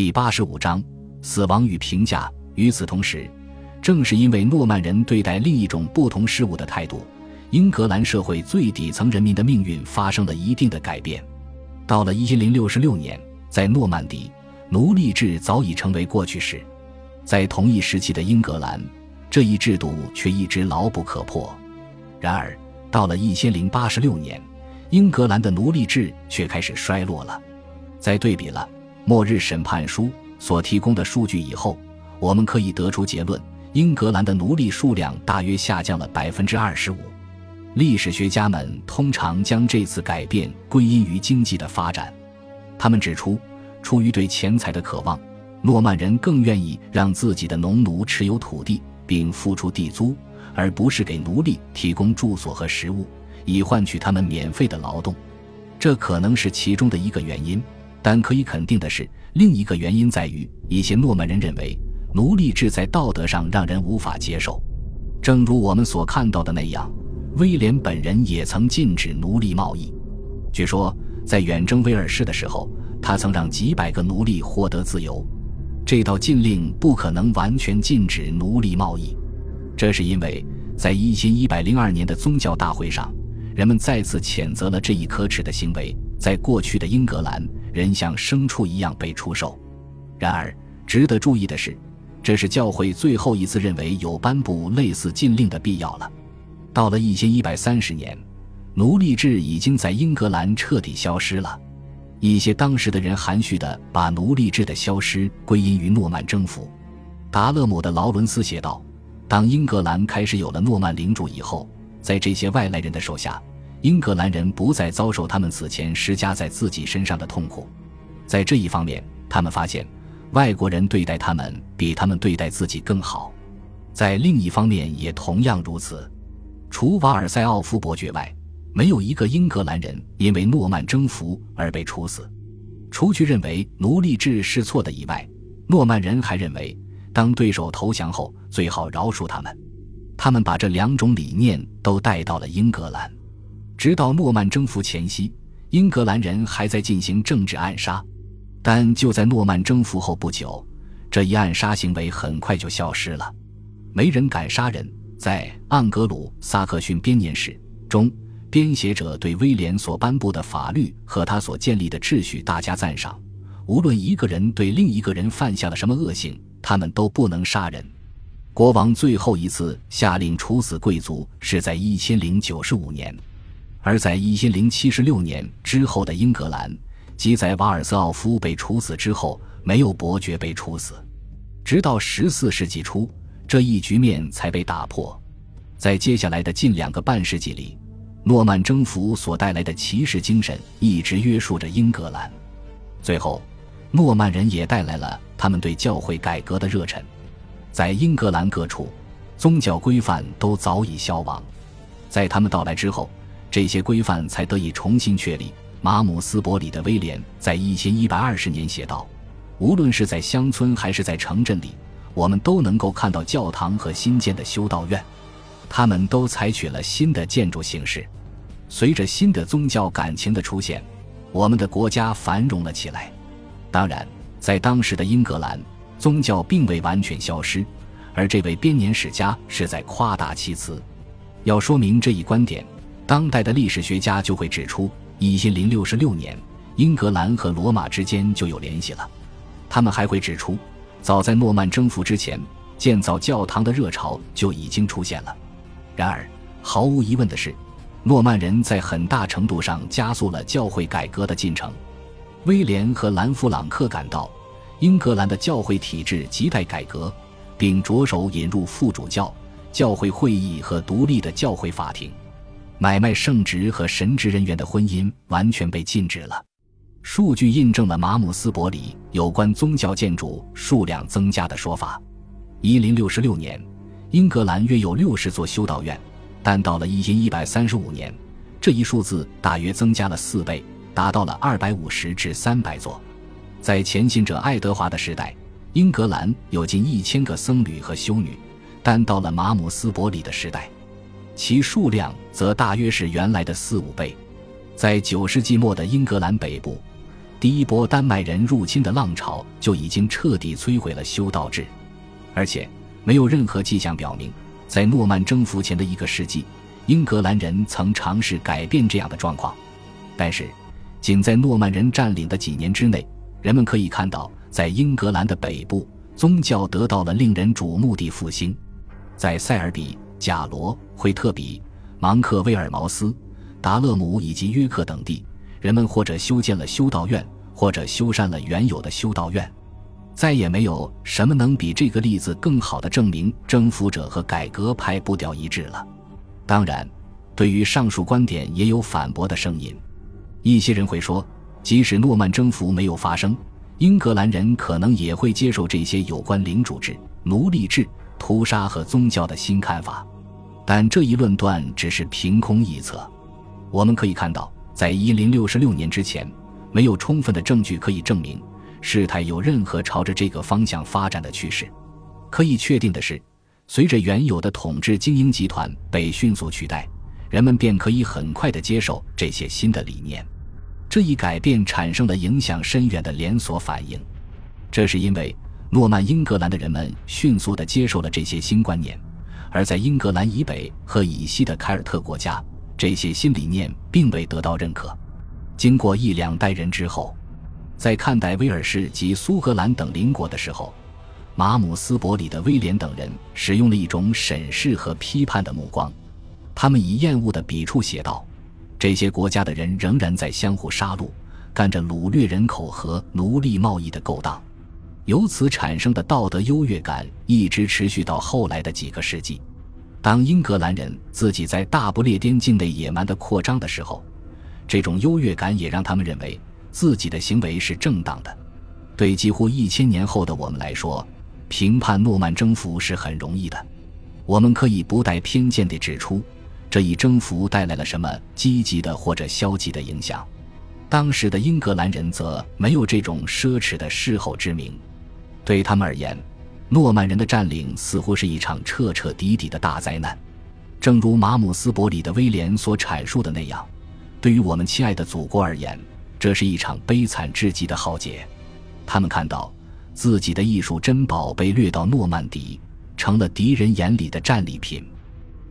第八十五章死亡与评价。与此同时，正是因为诺曼人对待另一种不同事物的态度，英格兰社会最底层人民的命运发生了一定的改变。到了一千零六十六年，在诺曼底，奴隶制早已成为过去式；在同一时期的英格兰，这一制度却一直牢不可破。然而，到了一千零八十六年，英格兰的奴隶制却开始衰落了。在对比了《末日审判书》所提供的数据以后，我们可以得出结论：英格兰的奴隶数量大约下降了百分之二十五。历史学家们通常将这次改变归因于经济的发展。他们指出，出于对钱财的渴望，诺曼人更愿意让自己的农奴持有土地并付出地租，而不是给奴隶提供住所和食物，以换取他们免费的劳动。这可能是其中的一个原因，但可以肯定的是，另一个原因在于一些诺曼人认为。奴隶制在道德上让人无法接受，正如我们所看到的那样，威廉本人也曾禁止奴隶贸易。据说，在远征威尔士的时候，他曾让几百个奴隶获得自由。这道禁令不可能完全禁止奴隶贸易，这是因为在一千一百零二年的宗教大会上，人们再次谴责了这一可耻的行为。在过去的英格兰，人像牲畜一样被出售。然而，值得注意的是。这是教会最后一次认为有颁布类似禁令的必要了。到了一千一百三十年，奴隶制已经在英格兰彻底消失了。一些当时的人含蓄地把奴隶制的消失归因于诺曼征服。达勒姆的劳伦斯写道：“当英格兰开始有了诺曼领主以后，在这些外来人的手下，英格兰人不再遭受他们此前施加在自己身上的痛苦。在这一方面，他们发现。”外国人对待他们比他们对待自己更好，在另一方面也同样如此。除瓦尔塞奥夫伯爵外，没有一个英格兰人因为诺曼征服而被处死。除去认为奴隶制是错的以外，诺曼人还认为，当对手投降后最好饶恕他们。他们把这两种理念都带到了英格兰。直到诺曼征服前夕，英格兰人还在进行政治暗杀。但就在诺曼征服后不久，这一暗杀行为很快就消失了。没人敢杀人。在《盎格鲁撒克逊编年史》中，编写者对威廉所颁布的法律和他所建立的秩序大加赞赏。无论一个人对另一个人犯下了什么恶行，他们都不能杀人。国王最后一次下令处死贵族是在一千零九十五年，而在一千零七十六年之后的英格兰。即在瓦尔斯奥夫被处死之后，没有伯爵被处死，直到十四世纪初，这一局面才被打破。在接下来的近两个半世纪里，诺曼征服所带来的骑士精神一直约束着英格兰。最后，诺曼人也带来了他们对教会改革的热忱。在英格兰各处，宗教规范都早已消亡，在他们到来之后，这些规范才得以重新确立。马姆斯伯里的威廉在一千一百二十年写道：“无论是在乡村还是在城镇里，我们都能够看到教堂和新建的修道院，他们都采取了新的建筑形式。随着新的宗教感情的出现，我们的国家繁荣了起来。当然，在当时的英格兰，宗教并未完全消失，而这位编年史家是在夸大其词。要说明这一观点，当代的历史学家就会指出。”一千零六十六年，英格兰和罗马之间就有联系了。他们还会指出，早在诺曼征服之前，建造教堂的热潮就已经出现了。然而，毫无疑问的是，诺曼人在很大程度上加速了教会改革的进程。威廉和兰弗朗克感到，英格兰的教会体制亟待改革，并着手引入副主教、教会会议和独立的教会法庭。买卖圣职和神职人员的婚姻完全被禁止了。数据印证了马姆斯伯里有关宗教建筑数量增加的说法。一零六十六年，英格兰约有六十座修道院，但到了一千一百三十五年，这一数字大约增加了四倍，达到了二百五十至三百座。在前行者爱德华的时代，英格兰有近一千个僧侣和修女，但到了马姆斯伯里的时代。其数量则大约是原来的四五倍。在九世纪末的英格兰北部，第一波丹麦人入侵的浪潮就已经彻底摧毁了修道制，而且没有任何迹象表明，在诺曼征服前的一个世纪，英格兰人曾尝试改变这样的状况。但是，仅在诺曼人占领的几年之内，人们可以看到，在英格兰的北部，宗教得到了令人瞩目的复兴。在塞尔比、贾罗、惠特比、芒克威尔茅斯、达勒姆以及约克等地。人们或者修建了修道院，或者修缮了原有的修道院，再也没有什么能比这个例子更好的证明征服者和改革派步调一致了。当然，对于上述观点也有反驳的声音。一些人会说，即使诺曼征服没有发生，英格兰人可能也会接受这些有关领主制、奴隶制、屠杀和宗教的新看法。但这一论断只是凭空臆测。我们可以看到。在一零六十六年之前，没有充分的证据可以证明事态有任何朝着这个方向发展的趋势。可以确定的是，随着原有的统治精英集团被迅速取代，人们便可以很快地接受这些新的理念。这一改变产生了影响深远的连锁反应。这是因为诺曼英格兰的人们迅速地接受了这些新观念，而在英格兰以北和以西的凯尔特国家。这些新理念并未得到认可。经过一两代人之后，在看待威尔士及苏格兰等邻国的时候，马姆斯伯里的威廉等人使用了一种审视和批判的目光。他们以厌恶的笔触写道：“这些国家的人仍然在相互杀戮，干着掳掠人口和奴隶贸易的勾当。由此产生的道德优越感一直持续到后来的几个世纪。”当英格兰人自己在大不列颠境内野蛮的扩张的时候，这种优越感也让他们认为自己的行为是正当的。对几乎一千年后的我们来说，评判诺曼征服是很容易的。我们可以不带偏见地指出，这一征服带来了什么积极的或者消极的影响。当时的英格兰人则没有这种奢侈的事后之名，对他们而言。诺曼人的占领似乎是一场彻彻底底的大灾难，正如马姆斯伯里的威廉所阐述的那样，对于我们亲爱的祖国而言，这是一场悲惨至极的浩劫。他们看到自己的艺术珍宝被掠到诺曼底，成了敌人眼里的战利品；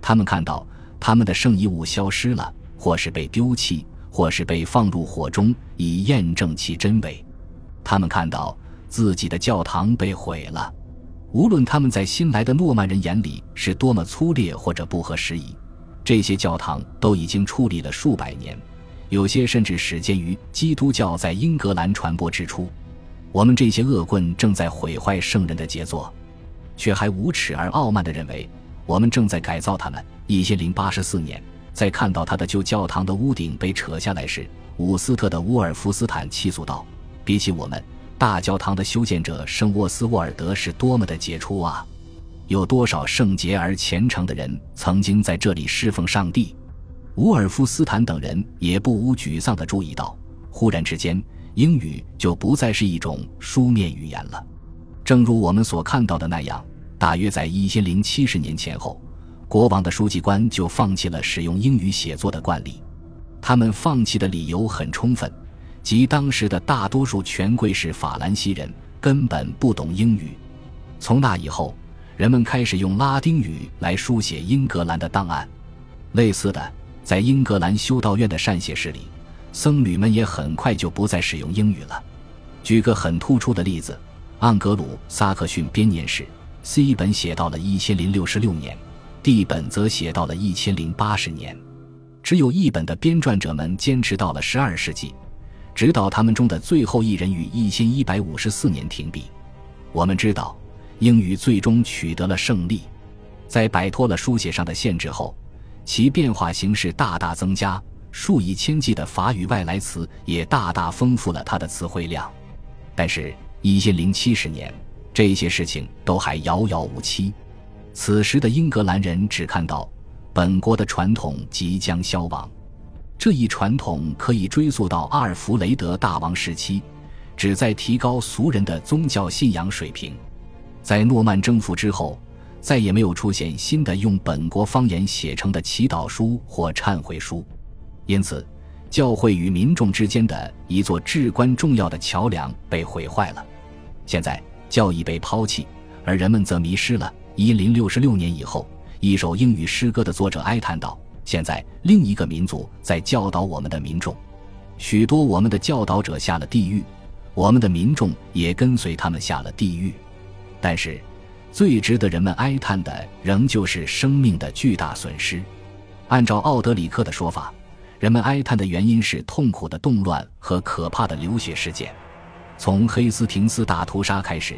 他们看到他们的圣遗物消失了，或是被丢弃，或是被放入火中以验证其真伪；他们看到自己的教堂被毁了。无论他们在新来的诺曼人眼里是多么粗劣或者不合时宜，这些教堂都已经矗立了数百年，有些甚至始建于基督教在英格兰传播之初。我们这些恶棍正在毁坏圣人的杰作，却还无耻而傲慢地认为我们正在改造他们。一千零八十四年，在看到他的旧教堂的屋顶被扯下来时，伍斯特的乌尔夫斯坦气诉道：“比起我们。”大教堂的修建者圣沃斯沃尔德是多么的杰出啊！有多少圣洁而虔诚的人曾经在这里侍奉上帝？伍尔夫斯坦等人也不无沮丧地注意到，忽然之间，英语就不再是一种书面语言了。正如我们所看到的那样，大约在一千零七十年前后，国王的书记官就放弃了使用英语写作的惯例。他们放弃的理由很充分。即当时的大多数权贵是法兰西人，根本不懂英语。从那以后，人们开始用拉丁语来书写英格兰的档案。类似的，在英格兰修道院的善写室里，僧侣们也很快就不再使用英语了。举个很突出的例子，盎格鲁撒克逊编年史 C 本写到了一千零六十六年，D 本则写到了一千零八十年，只有一本的编撰者们坚持到了十二世纪。直到他们中的最后一人于一千一百五十四年停笔。我们知道，英语最终取得了胜利，在摆脱了书写上的限制后，其变化形式大大增加，数以千计的法语外来词也大大丰富了它的词汇量。但是，一千零七十年，这些事情都还遥遥无期。此时的英格兰人只看到本国的传统即将消亡。这一传统可以追溯到阿尔弗雷德大王时期，旨在提高俗人的宗教信仰水平。在诺曼征服之后，再也没有出现新的用本国方言写成的祈祷书或忏悔书，因此，教会与民众之间的一座至关重要的桥梁被毁坏了。现在教义被抛弃，而人们则迷失了。一零六六年以后，一首英语诗歌的作者哀叹道：“现在另一个民族在教导我们的民众，许多我们的教导者下了地狱，我们的民众也跟随他们下了地狱。但是，最值得人们哀叹的仍旧是生命的巨大损失。按照奥德里克的说法。”人们哀叹的原因是痛苦的动乱和可怕的流血事件。从黑斯廷斯大屠杀开始，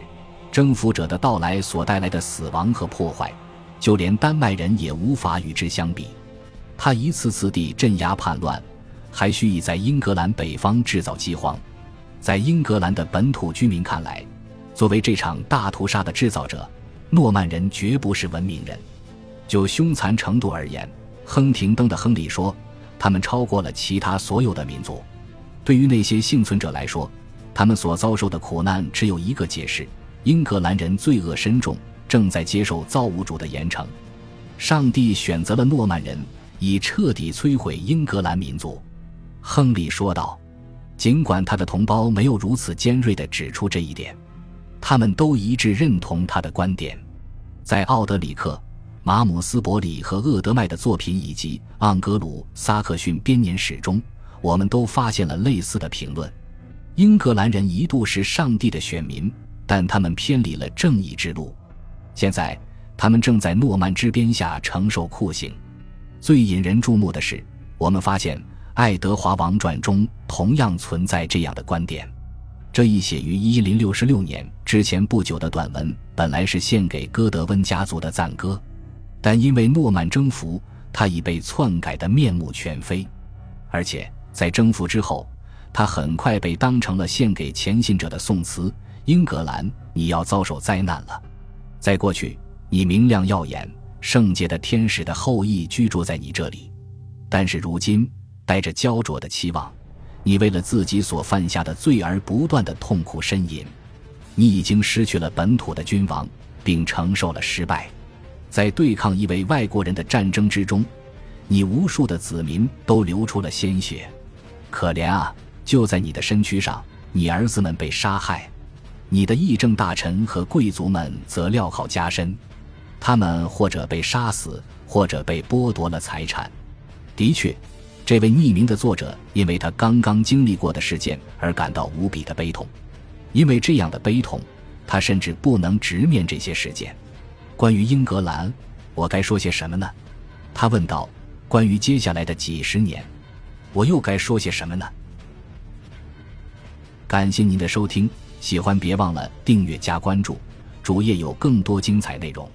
征服者的到来所带来的死亡和破坏，就连丹麦人也无法与之相比。他一次次地镇压叛乱，还蓄意在英格兰北方制造饥荒。在英格兰的本土居民看来，作为这场大屠杀的制造者，诺曼人绝不是文明人。就凶残程度而言，亨廷登的亨利说。他们超过了其他所有的民族。对于那些幸存者来说，他们所遭受的苦难只有一个解释：英格兰人罪恶深重，正在接受造物主的严惩。上帝选择了诺曼人，以彻底摧毁英格兰民族。亨利说道。尽管他的同胞没有如此尖锐地指出这一点，他们都一致认同他的观点。在奥德里克。马姆斯伯里和厄德麦的作品，以及盎格鲁撒克逊编年史中，我们都发现了类似的评论。英格兰人一度是上帝的选民，但他们偏离了正义之路。现在，他们正在诺曼之鞭下承受酷刑。最引人注目的是，我们发现《爱德华王传》中同样存在这样的观点。这一写于一零六六年之前不久的短文，本来是献给哥德温家族的赞歌。但因为诺曼征服，他已被篡改的面目全非，而且在征服之后，他很快被当成了献给前信者的宋词。英格兰，你要遭受灾难了。在过去，你明亮耀眼，圣洁的天使的后裔居住在你这里，但是如今，带着焦灼的期望，你为了自己所犯下的罪而不断的痛苦呻吟。你已经失去了本土的君王，并承受了失败。在对抗一位外国人的战争之中，你无数的子民都流出了鲜血，可怜啊！就在你的身躯上，你儿子们被杀害，你的议政大臣和贵族们则镣铐加身，他们或者被杀死，或者被剥夺了财产。的确，这位匿名的作者因为他刚刚经历过的事件而感到无比的悲痛，因为这样的悲痛，他甚至不能直面这些事件。关于英格兰，我该说些什么呢？他问道。关于接下来的几十年，我又该说些什么呢？感谢您的收听，喜欢别忘了订阅加关注，主页有更多精彩内容。